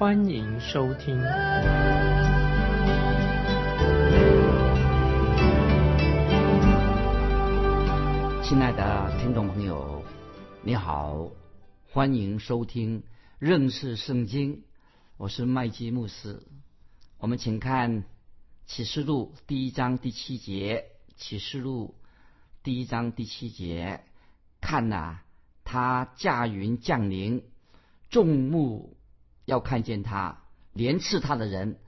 欢迎收听。亲爱的听众朋友，你好，欢迎收听认识圣经，我是麦基牧师。我们请看启示录第一章第七节，启示录。第一章第七节，看呐，他驾云降临，众目要看见他，连刺他的人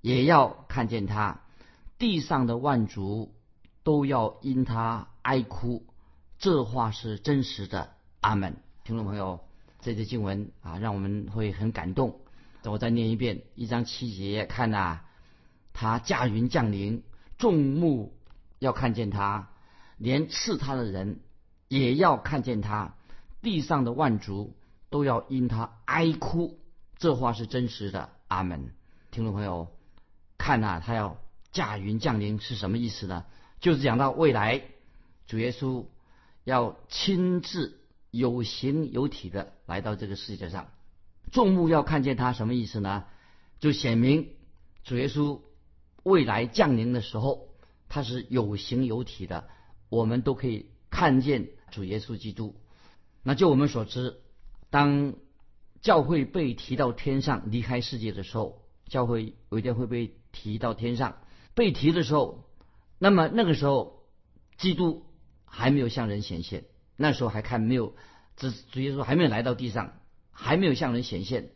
也要看见他，地上的万族都要因他哀哭。这话是真实的，阿门。听众朋友，这些经文啊，让我们会很感动。我再念一遍，一章七节，看呐，他驾云降临，众目要看见他。连刺他的人也要看见他，地上的万族都要因他哀哭。这话是真实的，阿门。听众朋友，看呐，他要驾云降临是什么意思呢？就是讲到未来主耶稣要亲自有形有体的来到这个世界上，众目要看见他，什么意思呢？就显明主耶稣未来降临的时候，他是有形有体的。我们都可以看见主耶稣基督。那就我们所知，当教会被提到天上离开世界的时候，教会有一天会被提到天上。被提的时候，那么那个时候，基督还没有向人显现。那时候还看没有，主主耶稣还没有来到地上，还没有向人显现。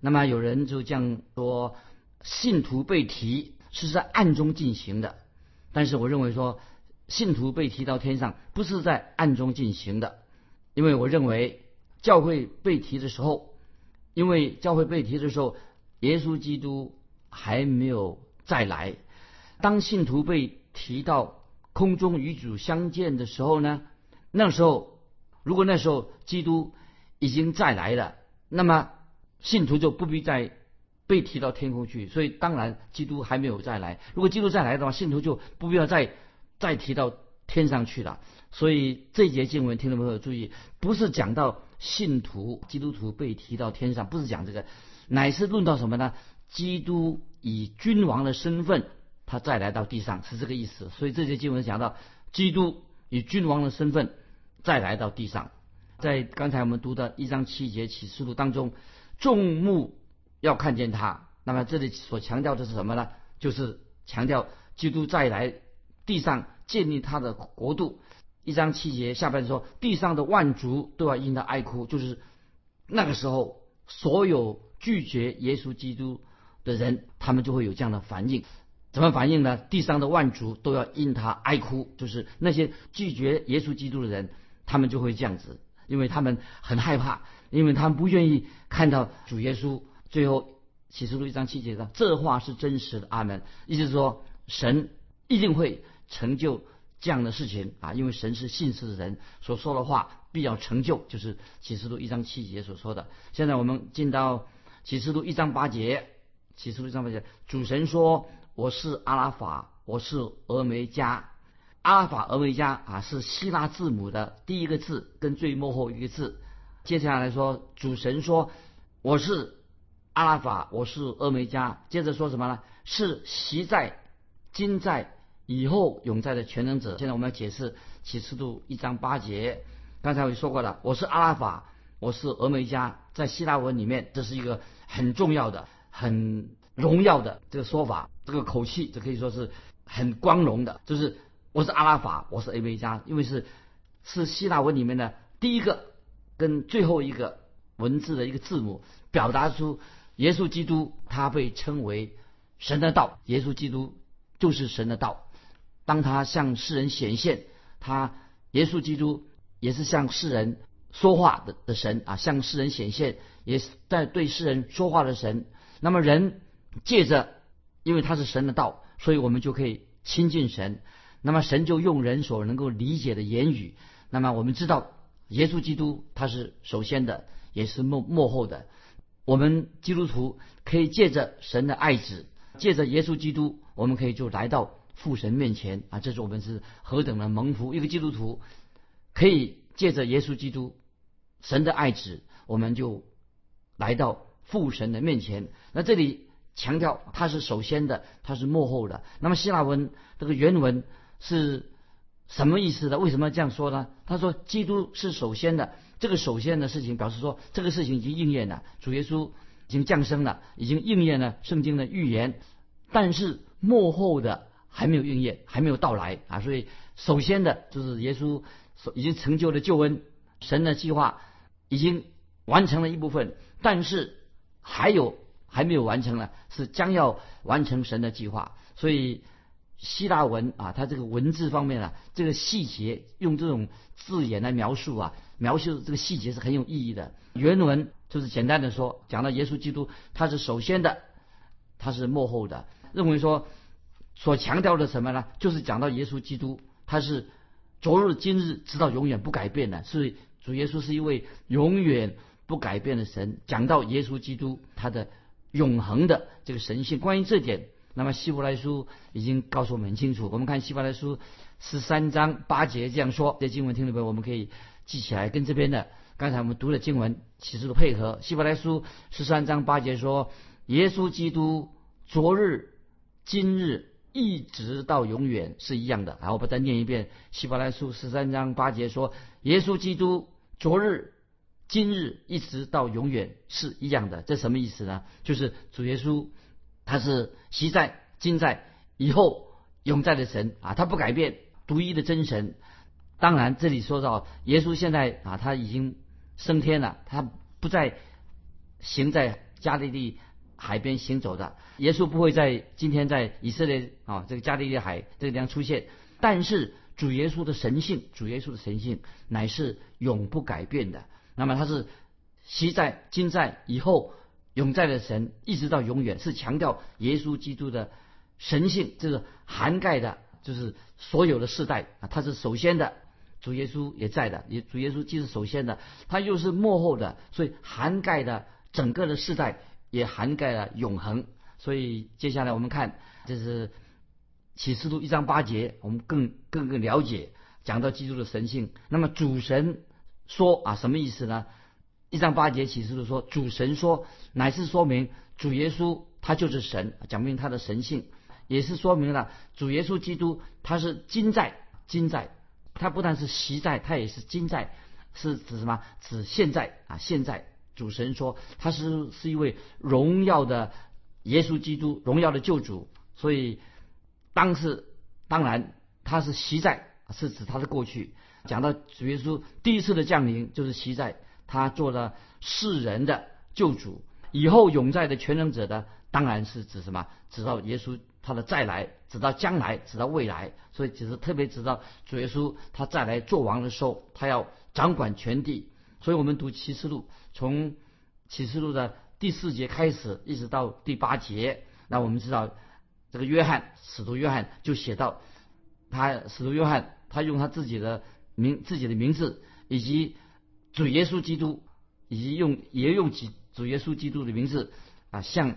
那么有人就这样说：信徒被提是在暗中进行的。但是我认为说。信徒被提到天上，不是在暗中进行的，因为我认为教会被提的时候，因为教会被提的时候，耶稣基督还没有再来。当信徒被提到空中与主相见的时候呢，那时候如果那时候基督已经再来了，那么信徒就不必再被提到天空去。所以当然基督还没有再来。如果基督再来的话，信徒就不必要再。再提到天上去了，所以这节经文听众朋友注意，不是讲到信徒基督徒被提到天上，不是讲这个，乃是论到什么呢？基督以君王的身份，他再来到地上，是这个意思。所以这些经文讲到基督以君王的身份再来到地上，在刚才我们读的一章七节启示录当中，众目要看见他。那么这里所强调的是什么呢？就是强调基督再来。地上建立他的国度，一章七节下半说，地上的万族都要因他哀哭，就是那个时候，所有拒绝耶稣基督的人，他们就会有这样的反应。怎么反应呢？地上的万族都要因他哀哭，就是那些拒绝耶稣基督的人，他们就会这样子，因为他们很害怕，因为他们不愿意看到主耶稣。最后启示录一章七节上这话是真实的，阿门。意思是说，神一定会。成就这样的事情啊，因为神是信实的人，所说的话必要成就，就是启示录一章七节所说的。现在我们进到启示录一章八节，启示录一章八节，主神说：“我是阿拉法，我是俄梅加。”阿拉法、俄梅加啊，是希腊字母的第一个字跟最末后一个字。接下来说，主神说：“我是阿拉法，我是俄梅加。”接着说什么呢？是习在、今在。以后永在的全能者。现在我们要解释启示录一章八节。刚才我就说过了，我是阿拉法，我是俄梅加。在希腊文里面，这是一个很重要的、很荣耀的这个说法，这个口气，这可以说是很光荣的。就是我是阿拉法，我是俄梅加，因为是是希腊文里面的第一个跟最后一个文字的一个字母，表达出耶稣基督他被称为神的道，耶稣基督就是神的道。当他向世人显现，他耶稣基督也是向世人说话的的神啊，向世人显现，也是在对世人说话的神。那么人借着，因为他是神的道，所以我们就可以亲近神。那么神就用人所能够理解的言语。那么我们知道，耶稣基督他是首先的，也是幕幕后的。我们基督徒可以借着神的爱子，借着耶稣基督，我们可以就来到父神面前啊！这是我们是何等的蒙福！一个基督徒可以借着耶稣基督，神的爱子，我们就来到父神的面前。那这里强调他是首先的，他是幕后的。那么希腊文这个原文是什么意思呢？为什么这样说呢？他说基督是首先的。这个首先的事情表示说，这个事情已经应验了，主耶稣已经降生了，已经应验了圣经的预言。但是幕后的还没有应验，还没有到来啊！所以首先的就是耶稣已经成就的救恩，神的计划已经完成了一部分，但是还有还没有完成呢，是将要完成神的计划。所以希腊文啊，它这个文字方面啊，这个细节用这种字眼来描述啊。描述这个细节是很有意义的。原文就是简单的说，讲到耶稣基督，他是首先的，他是幕后的。认为说，所强调的什么呢？就是讲到耶稣基督，他是昨日、今日，直到永远不改变的。所以主耶稣是一位永远不改变的神。讲到耶稣基督，他的永恒的这个神性。关于这点，那么希伯来书已经告诉我们很清楚。我们看希伯来书十三章八节这样说。这经文听了没有？我们可以。记起来，跟这边的刚才我们读的经文启示录配合。希伯来书十三章八节说：“耶稣基督昨日、今日一直到永远是一样的。”然后我把它念一遍。希伯来书十三章八节说：“耶稣基督昨日、今日一直到永远是一样的。”这什么意思呢？就是主耶稣他是昔在、今在、以后永在的神啊，他不改变，独一的真神。当然，这里说到耶稣现在啊，他已经升天了，他不再行在加利利海边行走的。耶稣不会在今天在以色列啊这个加利利海这个地方出现。但是主耶稣的神性，主耶稣的神性乃是永不改变的。那么他是昔在、今在、以后永在的神，一直到永远，是强调耶稣基督的神性，这是涵盖的，就是所有的世代啊，他是首先的。主耶稣也在的，也主耶稣既是首先的，他又是幕后的，所以涵盖的整个的世代，也涵盖了永恒。所以接下来我们看，这是启示录一章八节，我们更更更了解讲到基督的神性。那么主神说啊，什么意思呢？一章八节启示录说，主神说，乃是说明主耶稣他就是神，讲明他的神性，也是说明了主耶稣基督他是今在今在。他不但是习在，他也是今在，是指什么？指现在啊！现在主神说他是是一位荣耀的耶稣基督，荣耀的救主。所以当时当然他是习在，是指他的过去。讲到主耶稣第一次的降临，就是习在，他做了世人的救主。以后永在的全能者的，当然是指什么？指到耶稣。他的再来，直到将来，直到未来，所以只是特别知道主耶稣他再来做王的时候，他要掌管全地。所以我们读启示录，从启示录的第四节开始，一直到第八节，那我们知道这个约翰使徒约翰就写到，他使徒约翰他用他自己的名自己的名字，以及主耶稣基督，以及用也用主主耶稣基督的名字啊向。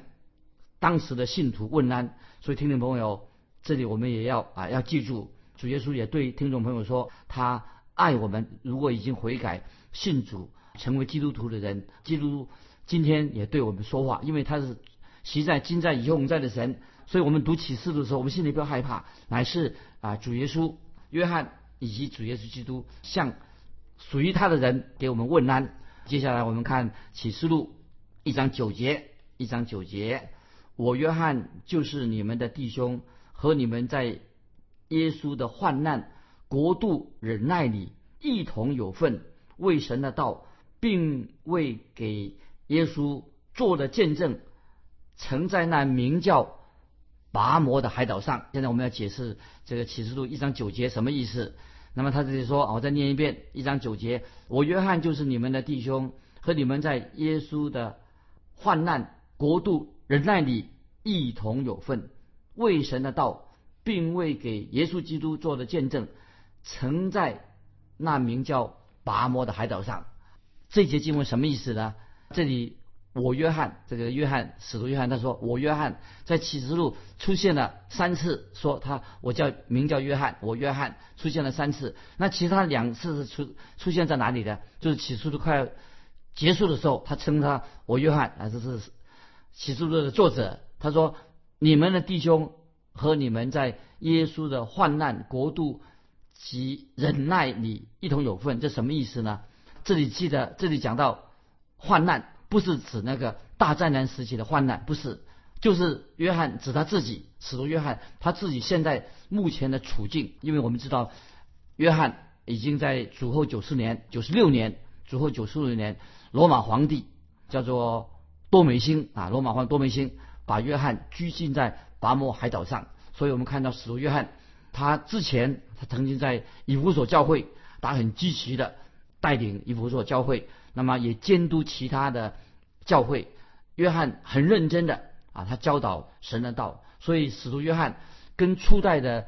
当时的信徒问安，所以听众朋友，这里我们也要啊要记住，主耶稣也对听众朋友说，他爱我们。如果已经悔改信主成为基督徒的人，基督今天也对我们说话，因为他是习在、今在、以后在的神。所以我们读启示录的时候，我们心里不要害怕，乃是啊主耶稣、约翰以及主耶稣基督向属于他的人给我们问安。接下来我们看启示录一章九节，一章九节。我约翰就是你们的弟兄，和你们在耶稣的患难、国度、忍耐里一同有份，为神的道，并为给耶稣做的见证，曾在那名叫拔摩的海岛上。现在我们要解释这个启示录一章九节什么意思。那么他这里说，我再念一遍一章九节：我约翰就是你们的弟兄，和你们在耶稣的患难、国度。忍耐里一同有份，为神的道，并为给耶稣基督做的见证，曾在那名叫拔摩的海岛上。这节经文什么意思呢？这里我约翰，这个约翰使徒约翰他说，我约翰在启示录出现了三次，说他我叫名叫约翰，我约翰出现了三次。那其他两次是出出现在哪里呢？就是启示录快结束的时候，他称他我约翰啊，这是启示录的作者。他说你们的弟兄和你们在耶稣的患难国度及忍耐你一同有份，这什么意思呢？这里记得，这里讲到患难，不是指那个大灾难时期的患难，不是，就是约翰指他自己，使徒约翰他自己现在目前的处境。因为我们知道，约翰已经在主后九十年、九十六年，主后九十六年，罗马皇帝叫做多梅星啊，罗马皇多梅星把约翰拘禁在拔摩海岛上。所以我们看到使徒约翰，他之前他曾经在以弗所教会他很积极的。带领以弗所教会，那么也监督其他的教会。约翰很认真的啊，他教导神的道。所以使徒约翰跟初代的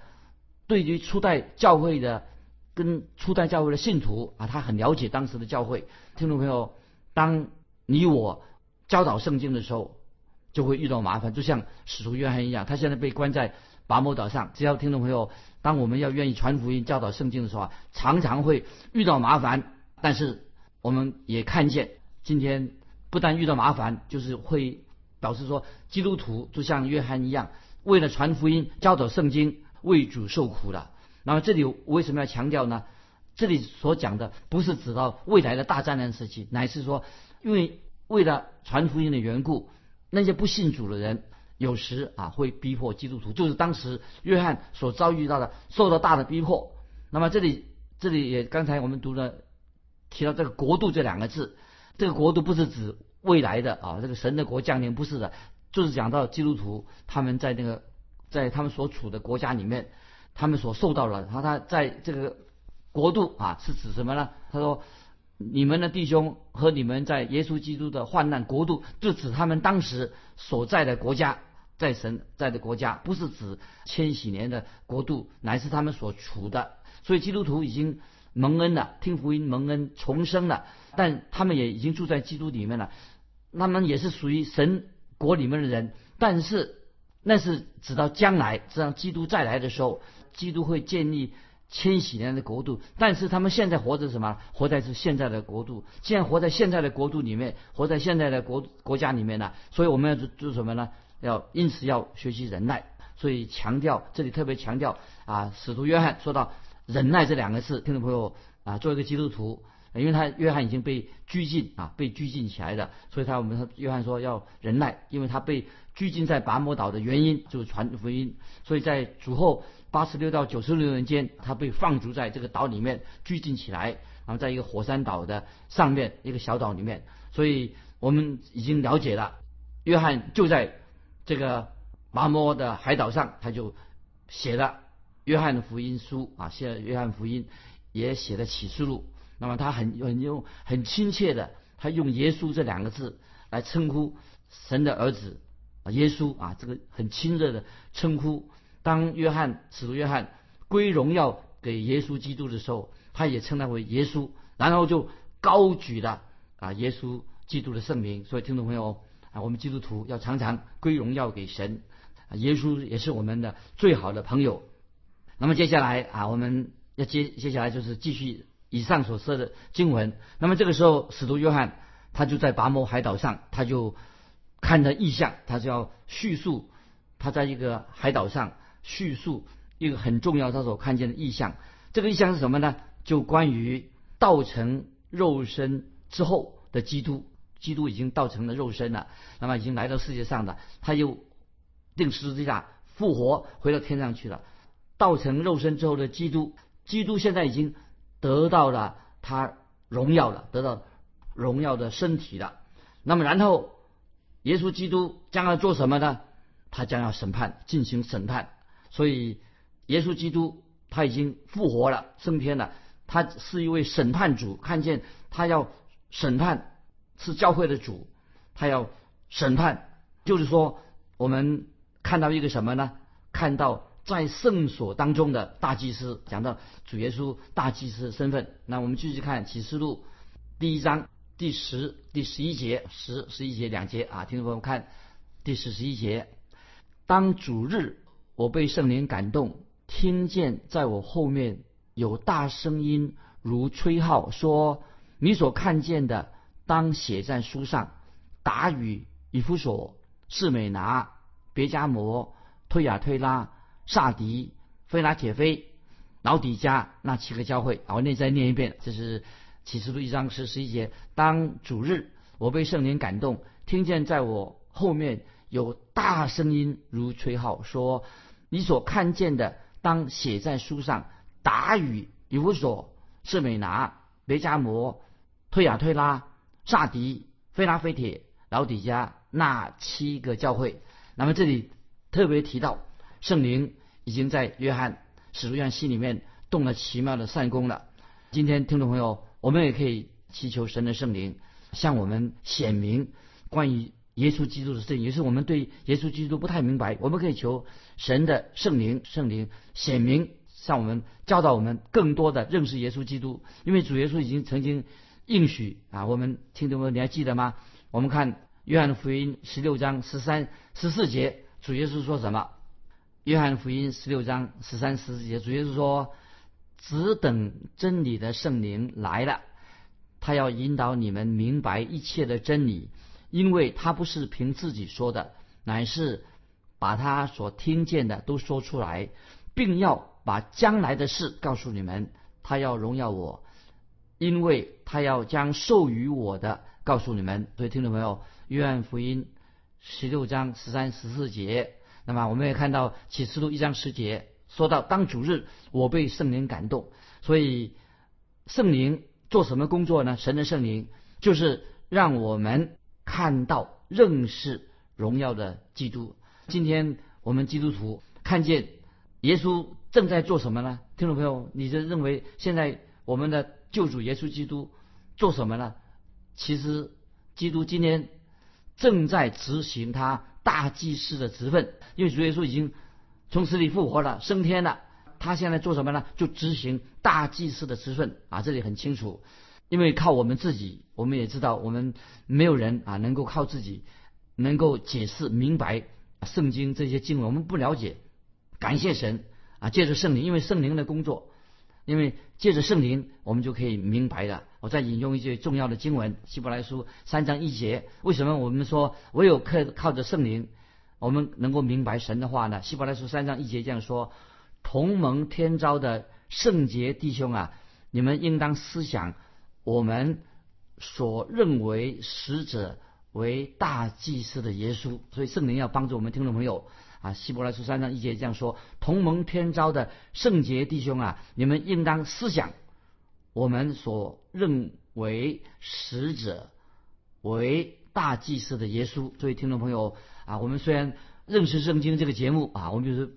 对于初代教会的跟初代教会的信徒啊，他很了解当时的教会。听众朋友，当你我教导圣经的时候，就会遇到麻烦，就像使徒约翰一样，他现在被关在拔摩岛上。只要听众朋友，当我们要愿意传福音、教导圣经的时候啊，常常会遇到麻烦。但是我们也看见，今天不但遇到麻烦，就是会表示说，基督徒就像约翰一样，为了传福音、教导圣经，为主受苦了。那么这里为什么要强调呢？这里所讲的不是指到未来的大灾难时期，乃是说，因为为了传福音的缘故，那些不信主的人有时啊会逼迫基督徒，就是当时约翰所遭遇到的，受到大的逼迫。那么这里这里也刚才我们读了。提到这个国度这两个字，这个国度不是指未来的啊，这个神的国降临不是的，就是讲到基督徒他们在那个在他们所处的国家里面，他们所受到的，然后他在这个国度啊是指什么呢？他说你们的弟兄和你们在耶稣基督的患难国度，就指他们当时所在的国家，在神在的国家，不是指千禧年的国度，乃是他们所处的。所以基督徒已经。蒙恩了，听福音蒙恩重生了，但他们也已经住在基督里面了，他们也是属于神国里面的人，但是那是直到将来，直到基督再来的时候，基督会建立千禧年的国度，但是他们现在活着什么？活在是现在的国度，既然活在现在的国度里面，活在现在的国国家里面呢，所以我们要做做什么呢？要因此要学习忍耐，所以强调这里特别强调啊，使徒约翰说到。忍耐这两个字，听众朋友啊，做一个基督徒，因为他约翰已经被拘禁啊，被拘禁起来的，所以他我们约翰说要忍耐，因为他被拘禁在拔摩岛的原因就是传福音，所以在主后八十六到九十六年间，他被放逐在这个岛里面拘禁起来，然后在一个火山岛的上面一个小岛里面，所以我们已经了解了，约翰就在这个拔摩的海岛上，他就写了。约翰的福音书啊，写了约翰福音也写了启示录。那么他很很用很亲切的，他用耶稣这两个字来称呼神的儿子啊，耶稣啊，这个很亲热的称呼。当约翰使徒约翰归荣耀给耶稣基督的时候，他也称他为耶稣，然后就高举了啊耶稣基督的圣名。所以听众朋友我们基督徒要常常归荣耀给神啊，耶稣也是我们的最好的朋友。那么接下来啊，我们要接接下来就是继续以上所说的经文。那么这个时候，使徒约翰他就在拔摩海岛上，他就看着异象，他就要叙述他在一个海岛上叙述一个很重要他所看见的异象。这个异象是什么呢？就关于道成肉身之后的基督，基督已经道成了肉身了，那么已经来到世界上的，他又定十字架复活，回到天上去了。道成肉身之后的基督，基督现在已经得到了他荣耀了，得到荣耀的身体了。那么，然后耶稣基督将要做什么呢？他将要审判，进行审判。所以，耶稣基督他已经复活了，升天了。他是一位审判主，看见他要审判，是教会的主，他要审判，就是说我们看到一个什么呢？看到在圣所当中的大祭司，讲到主耶稣大祭司的身份。那我们继续看启示录第一章第十、第十一节，十、十一节两节啊，听众朋友看第十、十一节。当主日，我被圣灵感动，听见在我后面有大声音如吹号，说：“你所看见的，当写在书上。”达语、以弗所、士美拿、别加摩、推亚推拉、萨迪、菲拉铁菲、老底加那七个教会。我念再念一遍，这是启示录一章十十一节。当主日，我被圣灵感动，听见在我后面。有大声音如吹号，说：“你所看见的，当写在书上。”达语、以弗所、士美拿、别加摩、推亚推拉、萨迪、菲拉菲铁、老底加那七个教会。那么这里特别提到，圣灵已经在约翰使徒约翰心里面动了奇妙的善功了。今天听众朋友，我们也可以祈求神的圣灵向我们显明关于。耶稣基督的事情，也是我们对耶稣基督不太明白。我们可以求神的圣灵，圣灵显明，向我们教导我们更多的认识耶稣基督。因为主耶稣已经曾经应许啊，我们听众们你还记得吗？我们看约翰福音十六章十三、十四节，主耶稣说什么？约翰福音十六章十三、十四节，主耶稣说：“只等真理的圣灵来了，他要引导你们明白一切的真理。”因为他不是凭自己说的，乃是把他所听见的都说出来，并要把将来的事告诉你们。他要荣耀我，因为他要将授予我的告诉你们。所以，听众朋友，约翰福音十六章十三、十四节，那么我们也看到启示录一章十节，说到当主日，我被圣灵感动。所以，圣灵做什么工作呢？神的圣灵就是让我们。看到认识荣耀的基督。今天我们基督徒看见耶稣正在做什么呢？听众朋友，你就认为现在我们的救主耶稣基督做什么呢？其实，基督今天正在执行他大祭司的职分，因为主耶稣已经从死里复活了，升天了。他现在做什么呢？就执行大祭司的职分啊！这里很清楚。因为靠我们自己，我们也知道，我们没有人啊能够靠自己能够解释明白圣经这些经文，我们不了解。感谢神啊，借着圣灵，因为圣灵的工作，因为借着圣灵，我们就可以明白的。我再引用一句重要的经文，《希伯来书》三章一节。为什么我们说唯有靠靠着圣灵，我们能够明白神的话呢？《希伯来书》三章一节这样说：“同盟天朝的圣洁弟兄啊，你们应当思想。”我们所认为使者为大祭司的耶稣，所以圣灵要帮助我们听众朋友啊。希伯来书三章一节这样说：同盟天朝的圣洁弟兄啊，你们应当思想我们所认为使者为大祭司的耶稣。所以听众朋友啊，我们虽然认识圣经这个节目啊，我们就是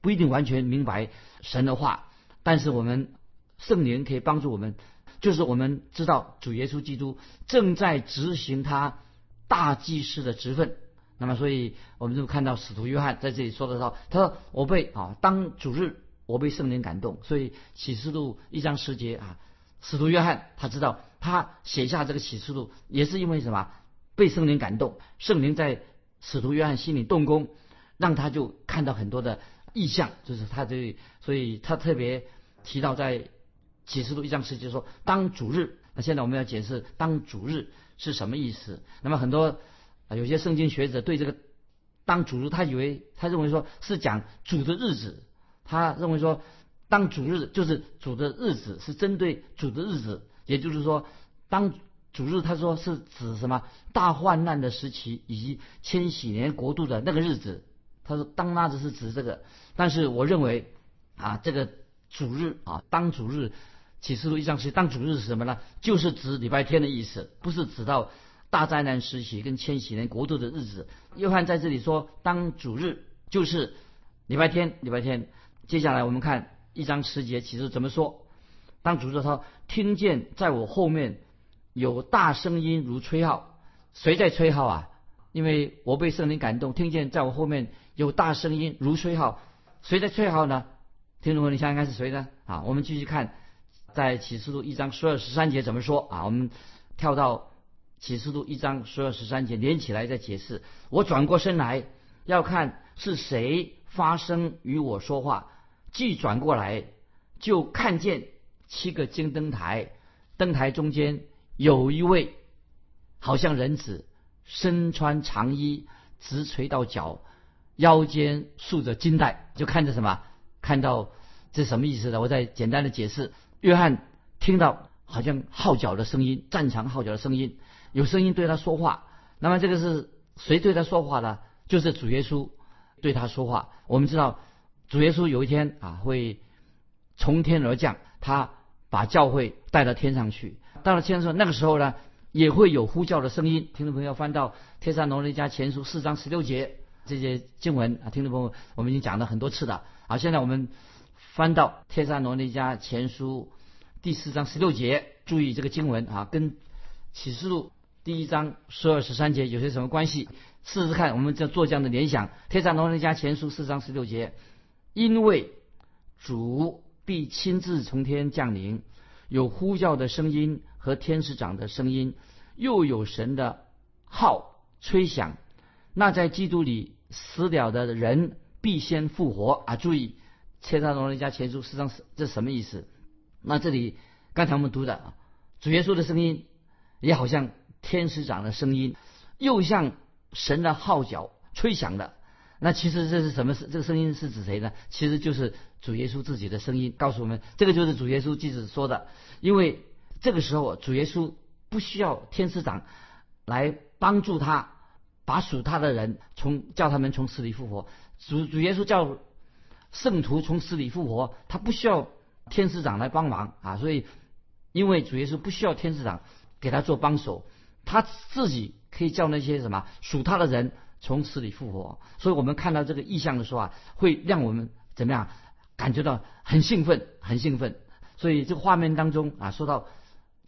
不一定完全明白神的话，但是我们圣灵可以帮助我们。就是我们知道主耶稣基督正在执行他大祭司的职分，那么所以我们就看到使徒约翰在这里说的时候，他说我被啊当主日我被圣灵感动，所以启示录一章十节啊，使徒约翰他知道他写下这个启示录也是因为什么被圣灵感动，圣灵在使徒约翰心里动工，让他就看到很多的意象，就是他这所以他特别提到在。启示录一章十节说当主日，那现在我们要解释当主日是什么意思。那么很多啊有些圣经学者对这个当主日，他以为他认为说是讲主的日子，他认为说当主日就是主的日子，是针对主的日子，也就是说当主日他说是指什么大患难的时期以及千禧年国度的那个日子。他说当那子是指这个，但是我认为啊这个主日啊当主日。启示录一章是当主日是什么呢？就是指礼拜天的意思，不是指到大灾难时期跟千禧年国度的日子。约翰在这里说当主日就是礼拜天，礼拜天。接下来我们看一章十节，其实怎么说？当主日他听见在我后面有大声音如吹号，谁在吹号啊？因为我被圣灵感动，听见在我后面有大声音如吹号，谁在吹号呢？听众朋友，你想想看是谁呢？啊，我们继续看，在启示录一章十二十三节怎么说啊？我们跳到启示录一章十二十三节，连起来再解释。我转过身来要看是谁发声与我说话，既转过来就看见七个金灯台，灯台中间有一位好像人子，身穿长衣，直垂到脚，腰间束着金带，就看着什么？看到这什么意思呢？我再简单的解释。约翰听到好像号角的声音，战场号角的声音，有声音对他说话。那么这个是谁对他说话呢？就是主耶稣对他说话。我们知道主耶稣有一天啊会从天而降，他把教会带到天上去。到了天上，那个时候呢也会有呼叫的声音。听众朋友翻到《天山农人家前书》四章十六节这些经文啊，听众朋友我们已经讲了很多次了。好，现在我们翻到《天山罗尼迦前书》第四章十六节，注意这个经文啊，跟启示录第一章十二十三节有些什么关系？试试看，我们这做这样的联想，《帖撒罗尼迦前书》四章十六节，因为主必亲自从天降临，有呼叫的声音和天使长的声音，又有神的号吹响，那在基督里死了的人。必先复活啊！注意，切萨罗尼迦前书四章这什么意思？那这里刚才我们读的主耶稣的声音，也好像天使长的声音，又像神的号角吹响的。那其实这是什么？这个声音是指谁呢？其实就是主耶稣自己的声音，告诉我们这个就是主耶稣即使说的。因为这个时候主耶稣不需要天使长来帮助他，把属他的人从叫他们从死里复活。主主耶稣叫圣徒从死里复活，他不需要天使长来帮忙啊，所以因为主耶稣不需要天使长给他做帮手，他自己可以叫那些什么属他的人从死里复活。所以我们看到这个意象的时候啊，会让我们怎么样感觉到很兴奋，很兴奋。所以这个画面当中啊，说到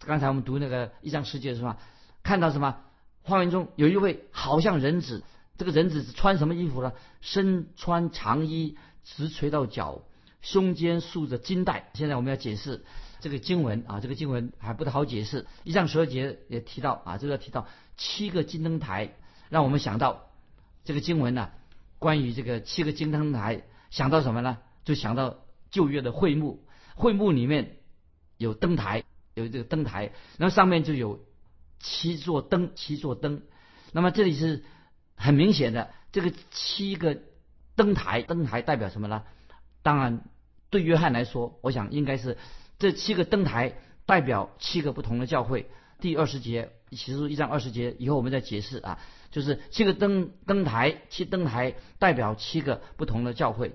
刚才我们读那个一章世界是吧？看到什么？画面中有一位好像人子。这个人子是穿什么衣服呢？身穿长衣，直垂到脚，胸间束着金带。现在我们要解释这个经文啊，这个经文还不太好解释。一章十二节也提到啊，这个提到七个金灯台，让我们想到这个经文呢，关于这个七个金灯台，想到什么呢？就想到旧约的会幕，会幕里面有灯台，有这个灯台，那上面就有七座灯，七座灯。那么这里是。很明显的，这个七个灯台，灯台代表什么呢？当然，对约翰来说，我想应该是这七个灯台代表七个不同的教会。第二十节，启示录一章二十节，以后我们再解释啊，就是七个灯灯台，七灯台代表七个不同的教会，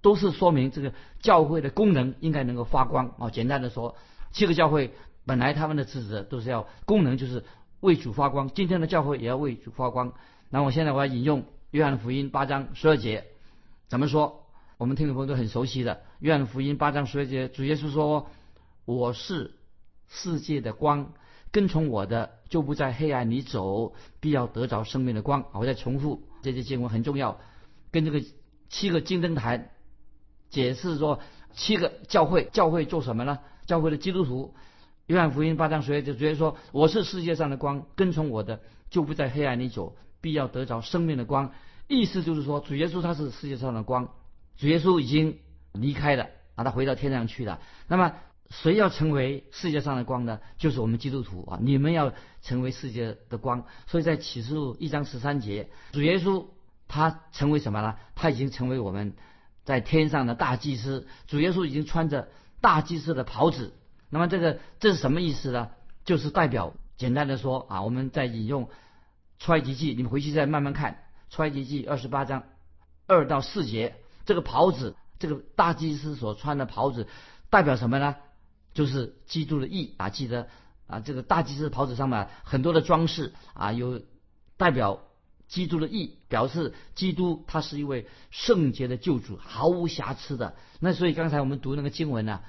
都是说明这个教会的功能应该能够发光啊。简单的说，七个教会本来他们的职责都是要功能，就是为主发光。今天的教会也要为主发光。那我现在我要引用约翰福音八章十二节，怎么说？我们听众朋友都很熟悉的约翰福音八章十二节，主耶稣说：“我是世界的光，跟从我的就不在黑暗里走，必要得着生命的光。”我再重复这些经文很重要，跟这个七个金灯台解释说，七个教会，教会做什么呢？教会的基督徒，约翰福音八章十二节，主耶稣说：“我是世界上的光，跟从我的就不在黑暗里走。”必要得着生命的光，意思就是说，主耶稣他是世界上的光，主耶稣已经离开了，啊，他回到天上去了。那么，谁要成为世界上的光呢？就是我们基督徒啊！你们要成为世界的光。所以在启示录一章十三节，主耶稣他成为什么呢？他已经成为我们在天上的大祭司。主耶稣已经穿着大祭司的袍子。那么，这个这是什么意思呢？就是代表，简单的说啊，我们在引用。出埃及记，你们回去再慢慢看。出埃及记二十八章二到四节，这个袍子，这个大祭司所穿的袍子，代表什么呢？就是基督的义啊！记得啊，这个大祭司袍子上面很多的装饰啊，有代表基督的义，表示基督他是一位圣洁的救主，毫无瑕疵的。那所以刚才我们读那个经文呢，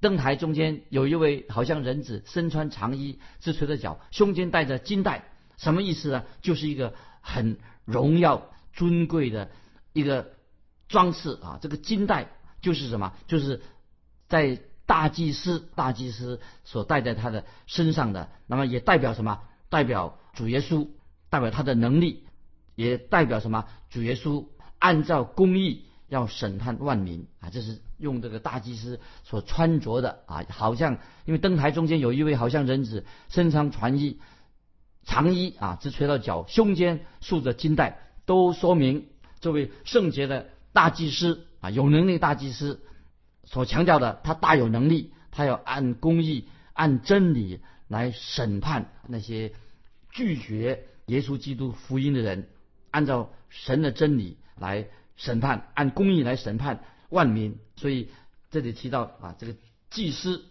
灯台中间有一位好像人子，身穿长衣，直垂着脚，胸间带着金带。什么意思呢？就是一个很荣耀尊贵的一个装饰啊。这个金带就是什么？就是在大祭司大祭司所戴在他的身上的，那么也代表什么？代表主耶稣，代表他的能力，也代表什么？主耶稣按照公义要审判万民啊！这是用这个大祭司所穿着的啊，好像因为灯台中间有一位好像人子，身穿传衣。长衣啊，直垂到脚，胸间束着金带，都说明这位圣洁的大祭司啊，有能力大祭司所强调的，他大有能力，他要按公义、按真理来审判那些拒绝耶稣基督福音的人，按照神的真理来审判，按公义来审判万民。所以这里提到啊，这个祭司，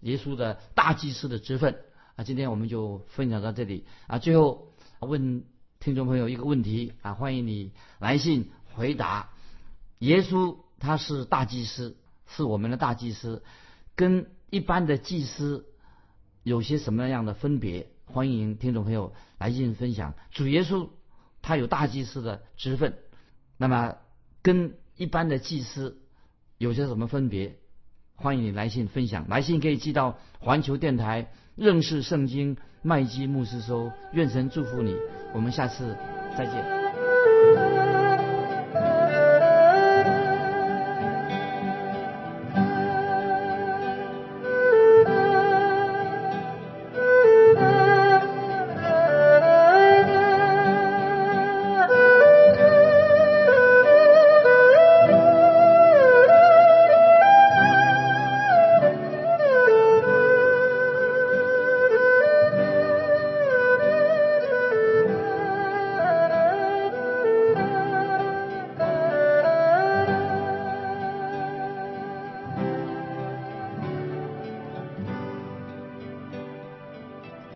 耶稣的大祭司的职分。啊，今天我们就分享到这里啊。最后问听众朋友一个问题啊，欢迎你来信回答：耶稣他是大祭司，是我们的大祭司，跟一般的祭司有些什么样的分别？欢迎听众朋友来信分享。主耶稣他有大祭司的职分，那么跟一般的祭司有些什么分别？欢迎你来信分享，来信可以寄到环球电台。认识圣经，麦基牧师说：“愿神祝福你，我们下次再见。”